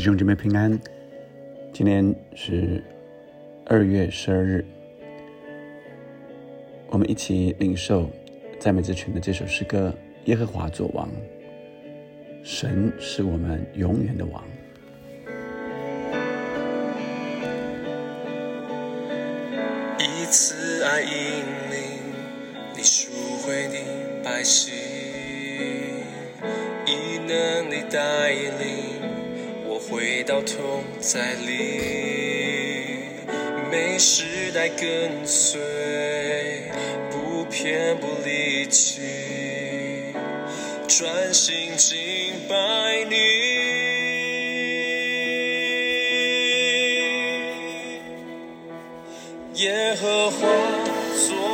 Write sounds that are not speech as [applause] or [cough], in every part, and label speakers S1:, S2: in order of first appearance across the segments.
S1: 弟兄姐妹平安，今天是二月十二日，我们一起领受赞美之泉的这首诗歌：耶和华作王，神是我们永远的王。
S2: 一次爱引领你赎回你百姓，回到同在里，每时代跟随，不偏不离弃，专心敬拜你，耶和华作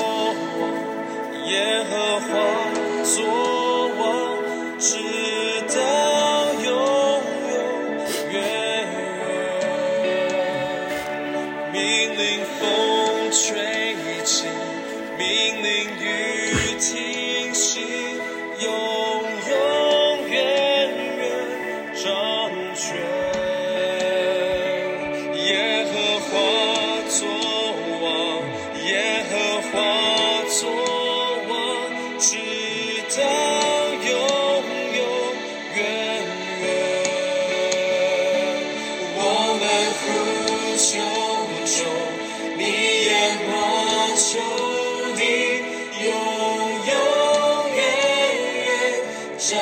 S2: 正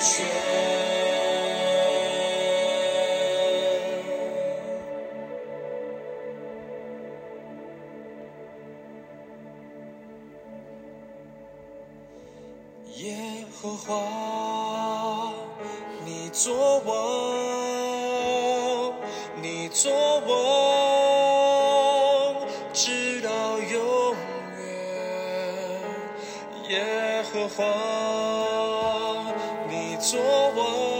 S2: 确。耶和华，你作王，你作王，直到永远。耶和华，说，我。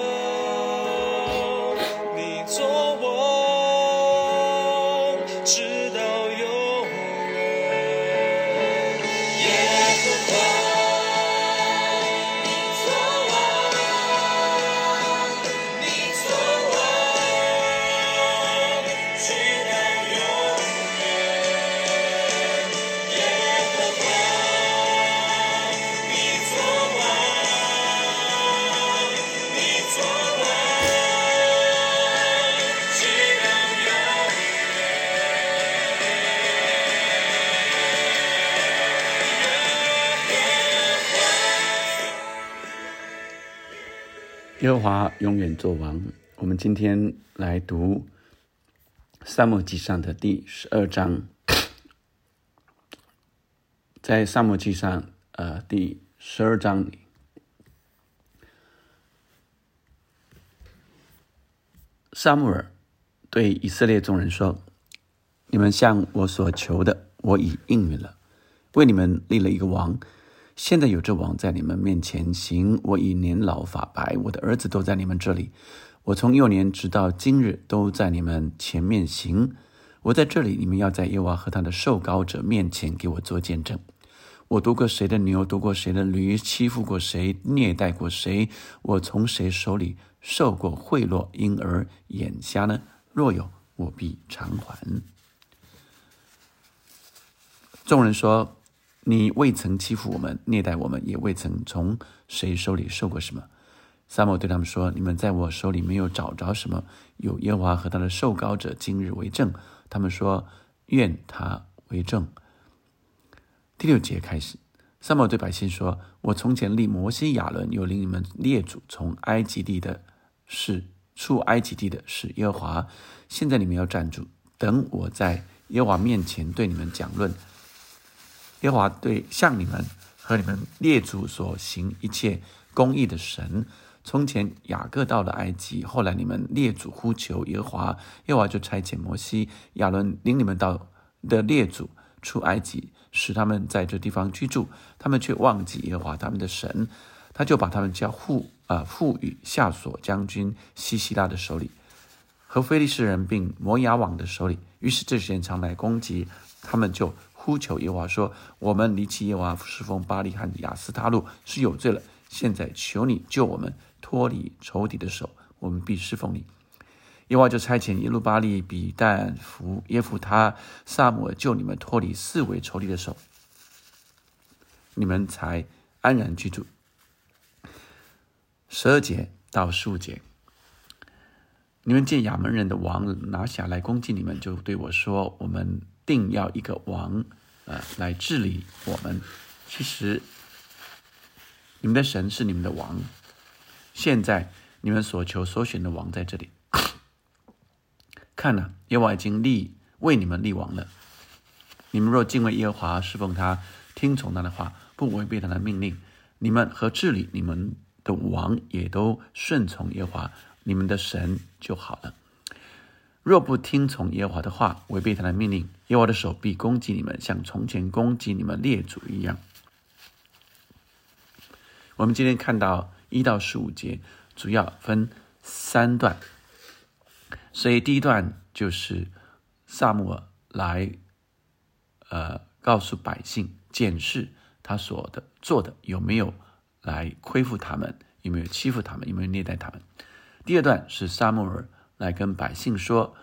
S1: 耶和华永远作王。我们今天来读《撒母记上》的第十二章。在《撒母记上》呃第十二章里，撒母耳对以色列众人说：“你们向我所求的，我已应允了，为你们立了一个王。”现在有这王在你们面前行，我已年老发白，我的儿子都在你们这里。我从幼年直到今日都在你们前面行。我在这里，你们要在耶和华和他的受膏者面前给我做见证。我夺过谁的牛，夺过谁的驴，欺负过谁，虐待过谁？我从谁手里受过贿赂，因而眼瞎呢？若有，我必偿还。众人说。你未曾欺负我们，虐待我们，也未曾从谁手里受过什么。撒母对他们说：“你们在我手里没有找着什么，有耶和华和他的受膏者今日为证。”他们说：“愿他为证。”第六节开始，撒母对百姓说：“我从前立摩西、亚伦，又领你们列祖从埃及地的是出埃及地的是耶和华。现在你们要站住，等我在耶和华面前对你们讲论。”耶和华对向你们和你们列祖所行一切公义的神，从前雅各到了埃及，后来你们列祖呼求耶和华，耶和华就差遣摩西、亚伦领你们到的列祖出埃及，使他们在这地方居住。他们却忘记耶和华他们的神，他就把他们交付啊赋予夏所将军西西拉的手里，和非利士人并摩押网的手里。于是这些人常来攻击，他们就。呼求耶和华说：“我们离弃耶和华侍奉巴利和亚斯他路是有罪了。现在求你救我们脱离仇敌的手，我们必侍奉你。”耶和华就差遣耶路巴利、比但、福耶夫他、萨姆尔救你们脱离四围仇敌的手，你们才安然居住。十二节到十五节，你们见亚门人的王拿下来攻击你们，就对我说：“我们定要一个王，呃，来治理我们。”其实，你们的神是你们的王。现在你们所求所选的王在这里。看呐，耶和华已经立为你们立王了。你们若敬畏耶和华，侍奉他，听从他的话，不违背他的命令，你们和治理你们。的王也都顺从耶和华，你们的神就好了。若不听从耶和华的话，违背他的命令，耶和华的手臂攻击你们，像从前攻击你们列祖一样。我们今天看到一到十五节，主要分三段，所以第一段就是萨姆尔来，呃，告诉百姓检视他所的做的有没有。来亏负他们有没有欺负他们有没有虐待他们？第二段是撒母耳来跟百姓说，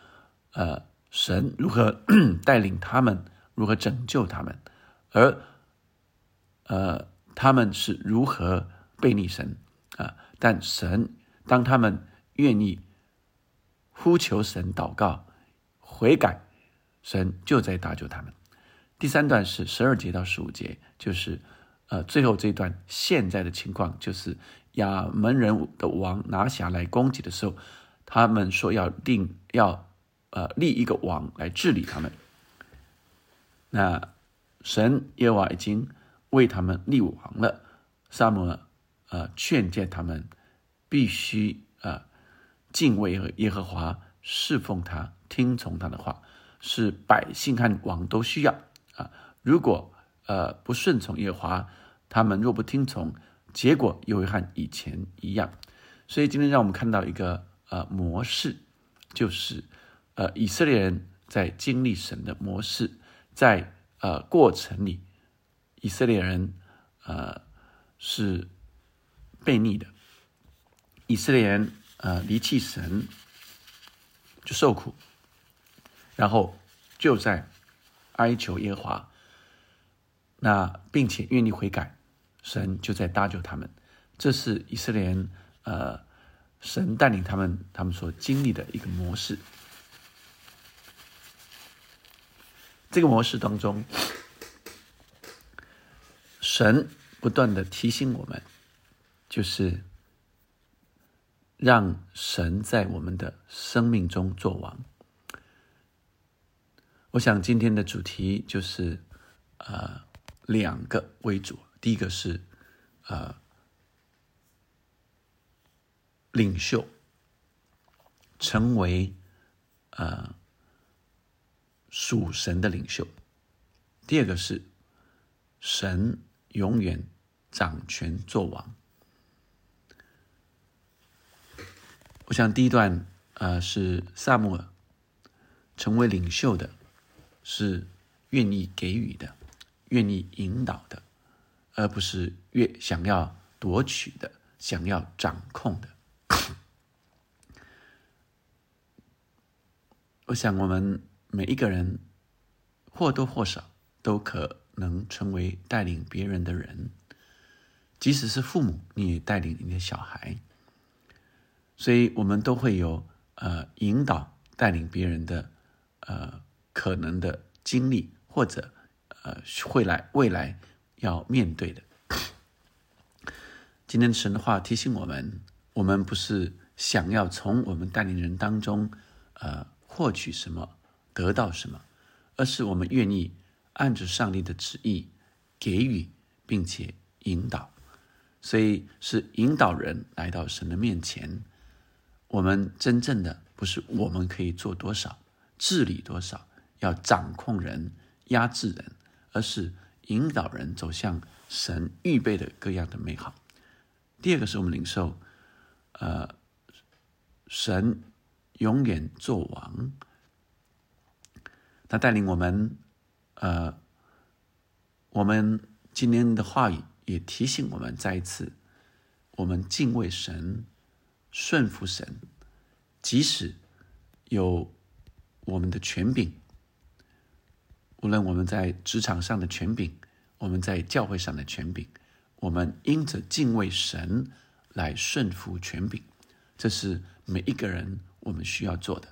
S1: 呃，神如何 [clears throat] 带领他们，如何拯救他们，而呃，他们是如何背逆神啊？但神当他们愿意呼求神祷告悔改，神就在搭救他们。第三段是十二节到十五节，就是。呃，最后这一段现在的情况就是亚门人的王拿辖来攻击的时候，他们说要定要呃立一个王来治理他们。那神耶和华已经为他们立王了，萨摩尔呃劝诫他们必须啊敬畏耶和华，侍奉他，听从他的话，是百姓和王都需要啊。如果呃，不顺从耶和华，他们若不听从，结果又会和以前一样。所以今天让我们看到一个呃模式，就是呃以色列人在经历神的模式，在呃过程里，以色列人呃是悖逆的，以色列人呃离弃神就受苦，然后就在哀求耶和华。那并且愿意悔改，神就在搭救他们。这是以色列人，呃，神带领他们，他们所经历的一个模式。这个模式当中，神不断的提醒我们，就是让神在我们的生命中做王。我想今天的主题就是，呃。两个为主，第一个是，呃，领袖成为呃属神的领袖；第二个是神永远掌权作王。我想第一段呃是萨姆尔成为领袖的，是愿意给予的。愿意引导的，而不是越想要夺取的、想要掌控的。我想，我们每一个人或多或少都可能成为带领别人的人，即使是父母，你也带领你的小孩。所以，我们都会有呃引导、带领别人的呃可能的经历，或者。呃，会来未来要面对的。今天神的话提醒我们：，我们不是想要从我们带领人当中，呃，获取什么，得到什么，而是我们愿意按着上帝的旨意给予，并且引导。所以是引导人来到神的面前。我们真正的不是我们可以做多少，治理多少，要掌控人，压制人。而是引导人走向神预备的各样的美好。第二个是我们领受，呃，神永远做王，他带领我们，呃，我们今天的话语也提醒我们再一次，我们敬畏神，顺服神，即使有我们的权柄，无论我们在职场上的权柄，我们在教会上的权柄，我们因着敬畏神来顺服权柄，这是每一个人我们需要做的。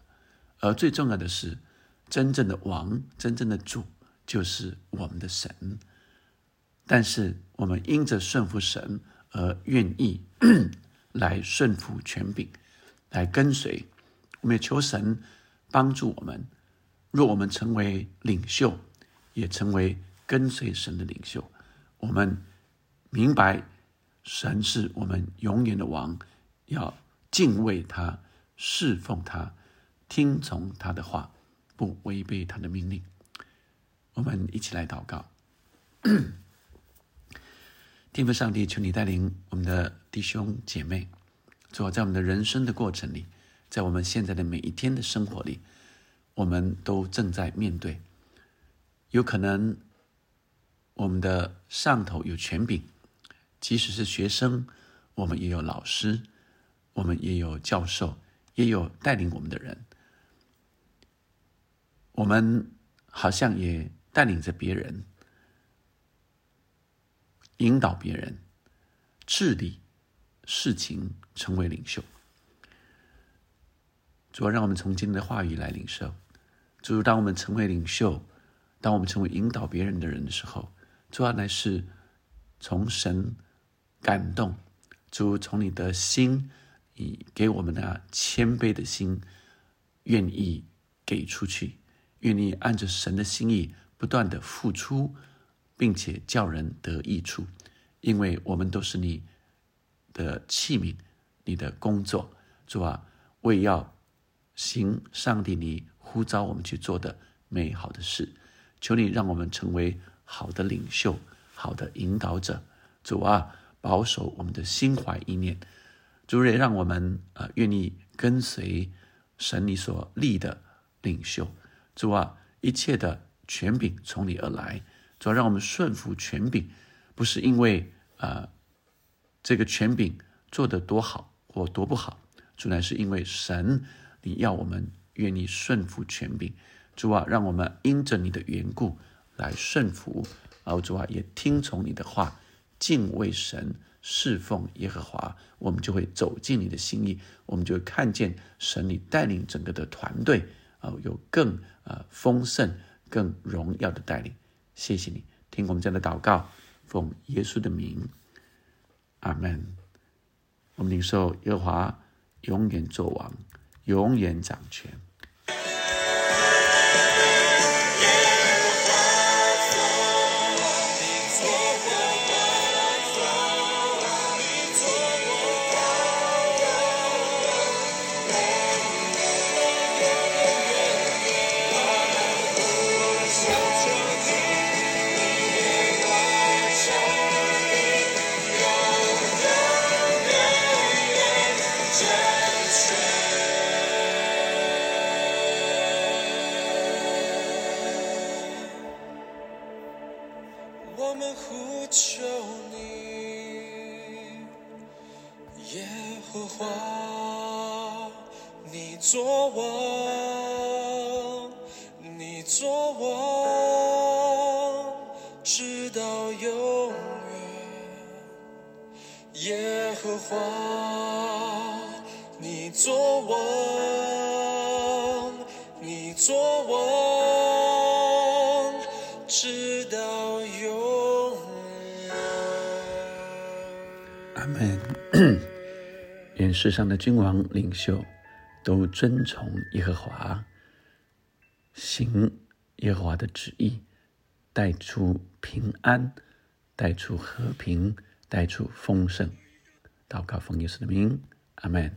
S1: 而最重要的是，真正的王、真正的主就是我们的神。但是我们因着顺服神而愿意 [clears throat] 来顺服权柄，来跟随。我们也求神帮助我们，若我们成为领袖，也成为跟随神的领袖。我们明白神是我们永远的王，要敬畏他，侍奉他，听从他的话，不违背他的命令。我们一起来祷告，[coughs] 天父上帝，求你带领我们的弟兄姐妹，主要在我们的人生的过程里。在我们现在的每一天的生活里，我们都正在面对，有可能我们的上头有权柄，即使是学生，我们也有老师，我们也有教授，也有带领我们的人，我们好像也带领着别人，引导别人，治理事情，成为领袖。主要让我们从今天的话语来领受。主，当我们成为领袖，当我们成为引导别人的人的时候，主要乃是从神感动。主从你的心，你给我们的谦卑的心，愿意给出去，愿意按着神的心意不断的付出，并且叫人得益处，因为我们都是你的器皿，你的工作。主啊，为要。行上帝你呼召我们去做的美好的事，求你让我们成为好的领袖、好的引导者。主啊，保守我们的心怀意念，主也让我们啊愿意跟随神你所立的领袖。主啊，一切的权柄从你而来，主要让我们顺服权柄，不是因为啊这个权柄做得多好或多不好，主乃是因为神。你要我们愿意顺服权柄，主啊，让我们因着你的缘故来顺服，然后主啊也听从你的话，敬畏神，侍奉耶和华，我们就会走进你的心意，我们就会看见神你带领整个的团队啊，有更啊丰盛、更荣耀的带领。谢谢你，听我们这样的祷告，奉耶稣的名，阿门。我们领受耶和华永远作王。永远掌权。
S2: 我们呼求你，耶和华，你做王，你做王，直到永远。耶和华，你做王，你做王。[coughs]
S1: 愿世上的君王领袖。都遵从耶和华，行耶和华的旨意，带出平安，带出和平，带出丰盛。祷告奉耶稣的名，阿门。